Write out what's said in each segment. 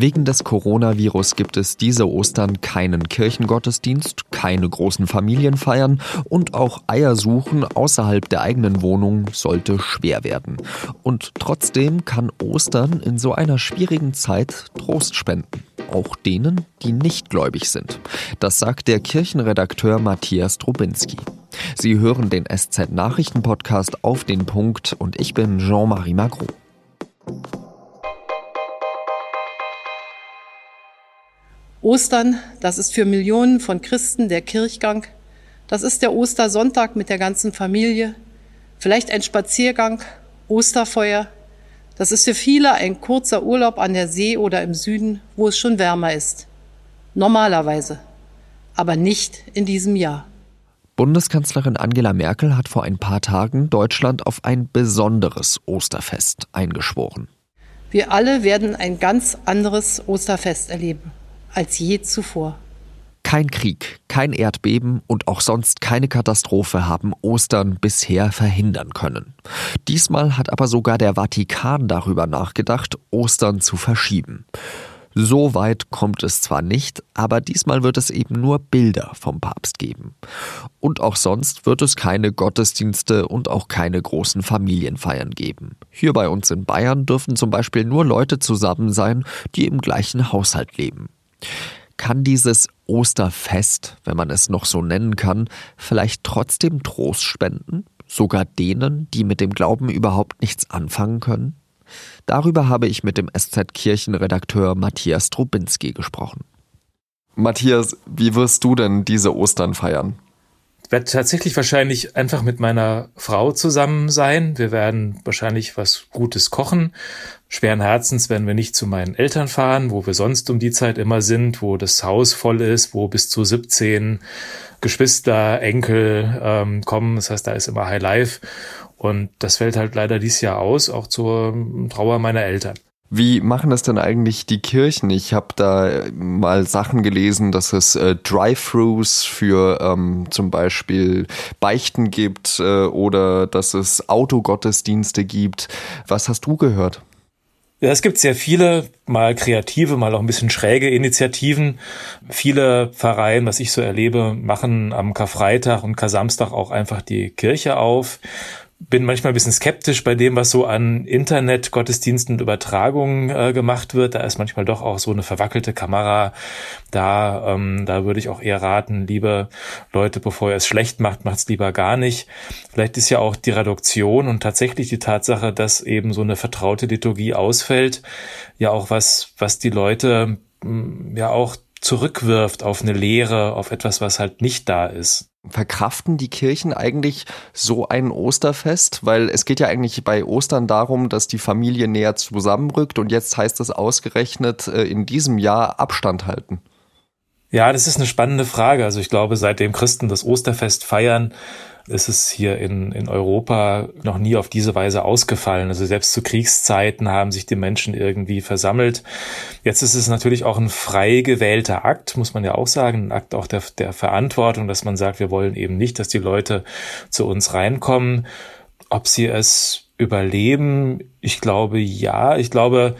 Wegen des Coronavirus gibt es diese Ostern keinen Kirchengottesdienst, keine großen Familienfeiern und auch Eiersuchen außerhalb der eigenen Wohnung sollte schwer werden. Und trotzdem kann Ostern in so einer schwierigen Zeit Trost spenden. Auch denen, die nicht gläubig sind. Das sagt der Kirchenredakteur Matthias Trubinski. Sie hören den SZ-Nachrichten-Podcast auf den Punkt und ich bin Jean-Marie Magro. Ostern, das ist für Millionen von Christen der Kirchgang. Das ist der Ostersonntag mit der ganzen Familie. Vielleicht ein Spaziergang, Osterfeuer. Das ist für viele ein kurzer Urlaub an der See oder im Süden, wo es schon wärmer ist. Normalerweise. Aber nicht in diesem Jahr. Bundeskanzlerin Angela Merkel hat vor ein paar Tagen Deutschland auf ein besonderes Osterfest eingeschworen. Wir alle werden ein ganz anderes Osterfest erleben als je zuvor. Kein Krieg, kein Erdbeben und auch sonst keine Katastrophe haben Ostern bisher verhindern können. Diesmal hat aber sogar der Vatikan darüber nachgedacht, Ostern zu verschieben. So weit kommt es zwar nicht, aber diesmal wird es eben nur Bilder vom Papst geben. Und auch sonst wird es keine Gottesdienste und auch keine großen Familienfeiern geben. Hier bei uns in Bayern dürfen zum Beispiel nur Leute zusammen sein, die im gleichen Haushalt leben. Kann dieses Osterfest, wenn man es noch so nennen kann, vielleicht trotzdem Trost spenden? Sogar denen, die mit dem Glauben überhaupt nichts anfangen können? Darüber habe ich mit dem SZ-Kirchenredakteur Matthias Trubinski gesprochen. Matthias, wie wirst du denn diese Ostern feiern? Ich werde tatsächlich wahrscheinlich einfach mit meiner Frau zusammen sein. Wir werden wahrscheinlich was Gutes kochen. Schweren Herzens werden wir nicht zu meinen Eltern fahren, wo wir sonst um die Zeit immer sind, wo das Haus voll ist, wo bis zu 17 Geschwister, Enkel ähm, kommen. Das heißt, da ist immer High Life. Und das fällt halt leider dieses Jahr aus, auch zur Trauer meiner Eltern. Wie machen das denn eigentlich die Kirchen? Ich habe da mal Sachen gelesen, dass es äh, Drive-Thrus für ähm, zum Beispiel Beichten gibt äh, oder dass es Autogottesdienste gibt. Was hast du gehört? Ja, es gibt sehr viele, mal kreative, mal auch ein bisschen schräge Initiativen. Viele Pfarreien, was ich so erlebe, machen am Karfreitag und Kar-Samstag auch einfach die Kirche auf bin manchmal ein bisschen skeptisch bei dem, was so an Internet-Gottesdiensten und Übertragungen äh, gemacht wird. Da ist manchmal doch auch so eine verwackelte Kamera da. Ähm, da würde ich auch eher raten, liebe Leute, bevor ihr es schlecht macht, macht's lieber gar nicht. Vielleicht ist ja auch die Reduktion und tatsächlich die Tatsache, dass eben so eine vertraute Liturgie ausfällt, ja auch was, was die Leute mm, ja auch zurückwirft auf eine Lehre, auf etwas, was halt nicht da ist. Verkraften die Kirchen eigentlich so ein Osterfest? Weil es geht ja eigentlich bei Ostern darum, dass die Familie näher zusammenrückt und jetzt heißt es ausgerechnet äh, in diesem Jahr Abstand halten. Ja, das ist eine spannende Frage. Also ich glaube, seitdem Christen das Osterfest feiern, ist es hier in, in Europa noch nie auf diese Weise ausgefallen. Also selbst zu Kriegszeiten haben sich die Menschen irgendwie versammelt. Jetzt ist es natürlich auch ein frei gewählter Akt, muss man ja auch sagen, ein Akt auch der, der Verantwortung, dass man sagt, wir wollen eben nicht, dass die Leute zu uns reinkommen. Ob sie es überleben, ich glaube ja. Ich glaube,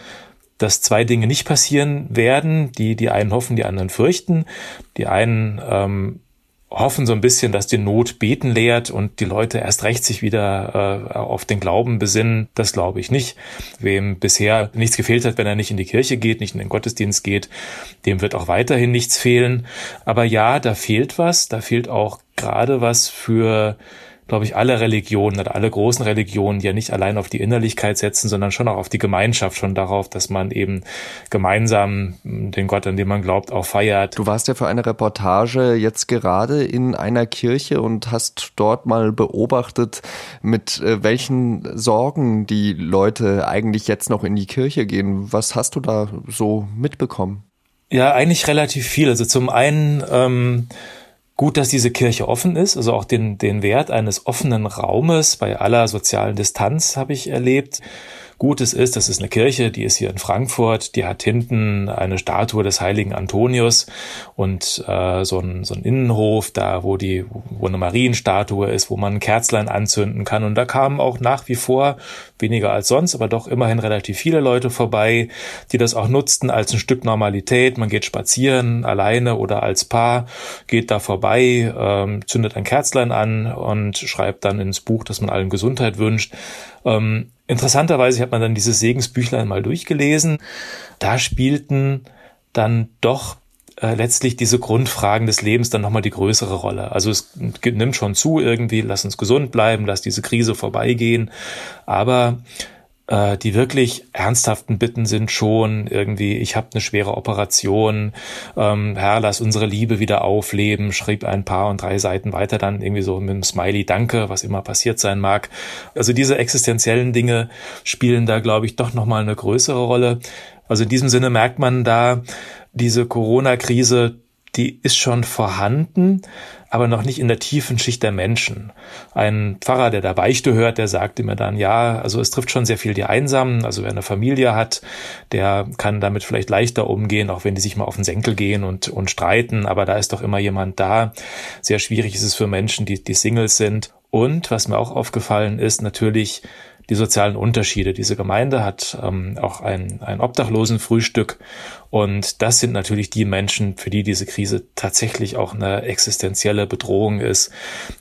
dass zwei Dinge nicht passieren werden. Die, die einen hoffen, die anderen fürchten. Die einen ähm, hoffen so ein bisschen, dass die Not beten lehrt und die Leute erst recht sich wieder äh, auf den Glauben besinnen. Das glaube ich nicht. Wem bisher nichts gefehlt hat, wenn er nicht in die Kirche geht, nicht in den Gottesdienst geht, dem wird auch weiterhin nichts fehlen. Aber ja, da fehlt was. Da fehlt auch gerade was für glaube ich, alle Religionen oder alle großen Religionen ja nicht allein auf die Innerlichkeit setzen, sondern schon auch auf die Gemeinschaft, schon darauf, dass man eben gemeinsam den Gott, an den man glaubt, auch feiert. Du warst ja für eine Reportage jetzt gerade in einer Kirche und hast dort mal beobachtet, mit äh, welchen Sorgen die Leute eigentlich jetzt noch in die Kirche gehen. Was hast du da so mitbekommen? Ja, eigentlich relativ viel. Also zum einen ähm, Gut, dass diese Kirche offen ist, also auch den, den Wert eines offenen Raumes bei aller sozialen Distanz habe ich erlebt. Gutes ist, das ist eine Kirche, die ist hier in Frankfurt, die hat hinten eine Statue des heiligen Antonius und äh, so, ein, so ein Innenhof, da wo die, wo eine Marienstatue ist, wo man ein Kerzlein anzünden kann. Und da kamen auch nach wie vor, weniger als sonst, aber doch immerhin relativ viele Leute vorbei, die das auch nutzten als ein Stück Normalität. Man geht spazieren, alleine oder als Paar, geht da vorbei, ähm, zündet ein Kerzlein an und schreibt dann ins Buch, dass man allen Gesundheit wünscht. Ähm, interessanterweise hat man dann dieses Segensbüchlein mal durchgelesen. Da spielten dann doch äh, letztlich diese Grundfragen des Lebens dann nochmal die größere Rolle. Also es nimmt schon zu irgendwie, lass uns gesund bleiben, lass diese Krise vorbeigehen. Aber äh, die wirklich ernsthaften Bitten sind schon irgendwie, ich habe eine schwere Operation, ähm, Herr, lass unsere Liebe wieder aufleben, schrieb ein paar und drei Seiten weiter dann irgendwie so mit einem Smiley Danke, was immer passiert sein mag. Also diese existenziellen Dinge spielen da, glaube ich, doch nochmal eine größere Rolle. Also in diesem Sinne merkt man da, diese Corona-Krise, die ist schon vorhanden, aber noch nicht in der tiefen Schicht der Menschen. Ein Pfarrer, der da Beichte hört, der sagte mir dann, ja, also es trifft schon sehr viel die Einsamen. Also wer eine Familie hat, der kann damit vielleicht leichter umgehen, auch wenn die sich mal auf den Senkel gehen und, und streiten. Aber da ist doch immer jemand da. Sehr schwierig ist es für Menschen, die, die Singles sind. Und was mir auch aufgefallen ist, natürlich die sozialen Unterschiede. Diese Gemeinde hat ähm, auch ein, ein Obdachlosenfrühstück und das sind natürlich die Menschen, für die diese Krise tatsächlich auch eine existenzielle Bedrohung ist.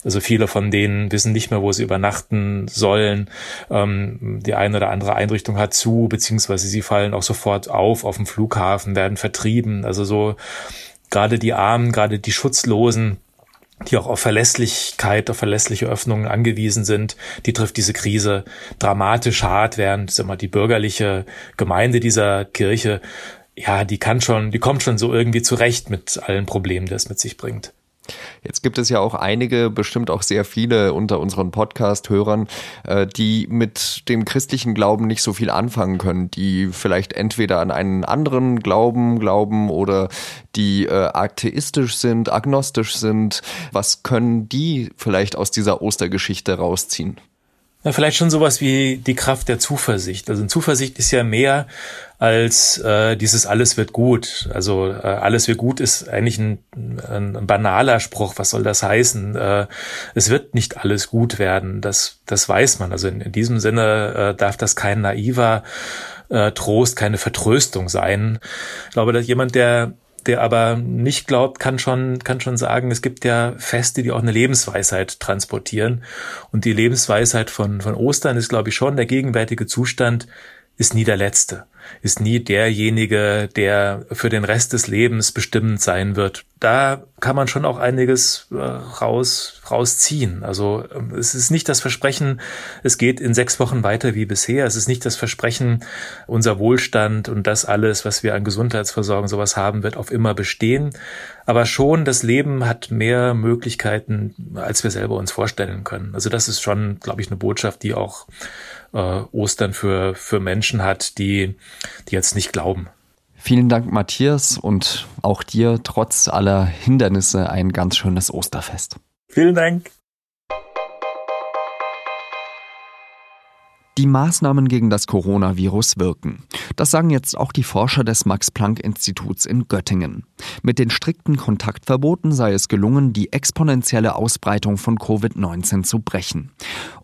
Also viele von denen wissen nicht mehr, wo sie übernachten sollen. Ähm, die eine oder andere Einrichtung hat zu, beziehungsweise sie fallen auch sofort auf auf dem Flughafen, werden vertrieben. Also so gerade die Armen, gerade die Schutzlosen, die auch auf Verlässlichkeit, auf verlässliche Öffnungen angewiesen sind, die trifft diese Krise dramatisch hart, während sag mal, die bürgerliche Gemeinde dieser Kirche, ja, die kann schon, die kommt schon so irgendwie zurecht mit allen Problemen, die es mit sich bringt. Jetzt gibt es ja auch einige, bestimmt auch sehr viele unter unseren Podcast-Hörern, äh, die mit dem christlichen Glauben nicht so viel anfangen können, die vielleicht entweder an einen anderen Glauben glauben oder die äh, atheistisch sind, agnostisch sind. Was können die vielleicht aus dieser Ostergeschichte rausziehen? Ja, vielleicht schon sowas wie die Kraft der Zuversicht. Also Zuversicht ist ja mehr als äh, dieses alles wird gut. Also äh, alles wird gut ist eigentlich ein, ein, ein banaler Spruch. Was soll das heißen? Äh, es wird nicht alles gut werden. Das, das weiß man. Also in, in diesem Sinne äh, darf das kein naiver äh, Trost, keine Vertröstung sein. Ich glaube, dass jemand, der der aber nicht glaubt, kann schon, kann schon sagen, es gibt ja Feste, die auch eine Lebensweisheit transportieren. Und die Lebensweisheit von, von Ostern ist, glaube ich, schon der gegenwärtige Zustand, ist nie der Letzte, ist nie derjenige, der für den Rest des Lebens bestimmend sein wird. Da kann man schon auch einiges äh, raus, rausziehen. Also ähm, es ist nicht das Versprechen, es geht in sechs Wochen weiter wie bisher. Es ist nicht das Versprechen, unser Wohlstand und das alles, was wir an Gesundheitsversorgung sowas haben, wird auf immer bestehen. Aber schon das Leben hat mehr Möglichkeiten, als wir selber uns vorstellen können. Also das ist schon, glaube ich, eine Botschaft, die auch äh, Ostern für, für Menschen hat, die, die jetzt nicht glauben. Vielen Dank, Matthias, und auch dir trotz aller Hindernisse ein ganz schönes Osterfest. Vielen Dank. Die Maßnahmen gegen das Coronavirus wirken. Das sagen jetzt auch die Forscher des Max-Planck-Instituts in Göttingen. Mit den strikten Kontaktverboten sei es gelungen, die exponentielle Ausbreitung von Covid-19 zu brechen.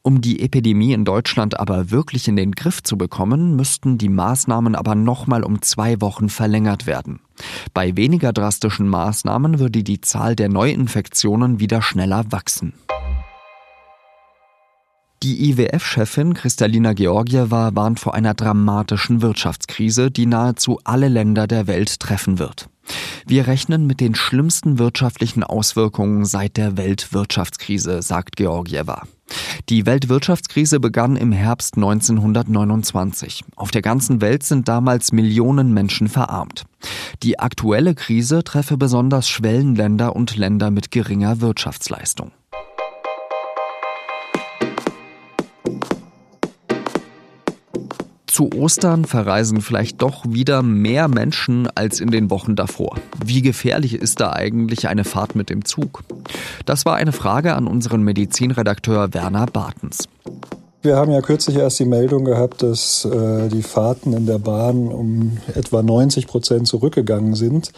Um die Epidemie in Deutschland aber wirklich in den Griff zu bekommen, müssten die Maßnahmen aber nochmal um zwei Wochen verlängert werden. Bei weniger drastischen Maßnahmen würde die Zahl der Neuinfektionen wieder schneller wachsen. Die IWF-Chefin Kristalina Georgieva warnt vor einer dramatischen Wirtschaftskrise, die nahezu alle Länder der Welt treffen wird. Wir rechnen mit den schlimmsten wirtschaftlichen Auswirkungen seit der Weltwirtschaftskrise, sagt Georgieva. Die Weltwirtschaftskrise begann im Herbst 1929. Auf der ganzen Welt sind damals Millionen Menschen verarmt. Die aktuelle Krise treffe besonders Schwellenländer und Länder mit geringer Wirtschaftsleistung. Zu Ostern verreisen vielleicht doch wieder mehr Menschen als in den Wochen davor. Wie gefährlich ist da eigentlich eine Fahrt mit dem Zug? Das war eine Frage an unseren Medizinredakteur Werner Bartens. Wir haben ja kürzlich erst die Meldung gehabt, dass äh, die Fahrten in der Bahn um etwa 90 Prozent zurückgegangen sind.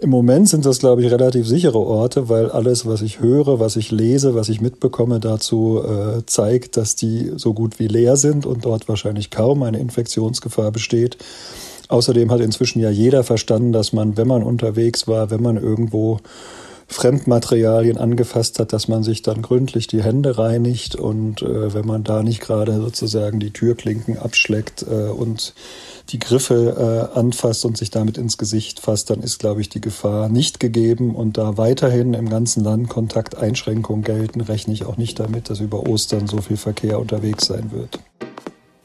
Im Moment sind das, glaube ich, relativ sichere Orte, weil alles, was ich höre, was ich lese, was ich mitbekomme, dazu äh, zeigt, dass die so gut wie leer sind und dort wahrscheinlich kaum eine Infektionsgefahr besteht. Außerdem hat inzwischen ja jeder verstanden, dass man, wenn man unterwegs war, wenn man irgendwo Fremdmaterialien angefasst hat, dass man sich dann gründlich die Hände reinigt und äh, wenn man da nicht gerade sozusagen die Türklinken abschleckt äh, und die Griffe äh, anfasst und sich damit ins Gesicht fasst, dann ist, glaube ich, die Gefahr nicht gegeben. Und da weiterhin im ganzen Land Kontakteinschränkungen gelten, rechne ich auch nicht damit, dass über Ostern so viel Verkehr unterwegs sein wird.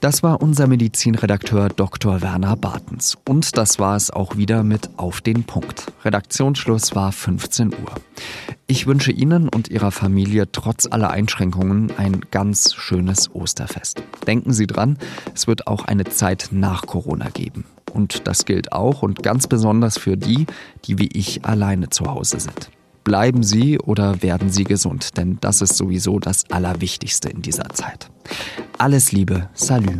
Das war unser Medizinredakteur Dr. Werner Bartens. Und das war es auch wieder mit Auf den Punkt. Redaktionsschluss war 15 Uhr. Ich wünsche Ihnen und Ihrer Familie trotz aller Einschränkungen ein ganz schönes Osterfest. Denken Sie dran, es wird auch eine Zeit nach Corona geben. Und das gilt auch und ganz besonders für die, die wie ich alleine zu Hause sind. Bleiben Sie oder werden Sie gesund, denn das ist sowieso das Allerwichtigste in dieser Zeit. Alles Liebe, Salü.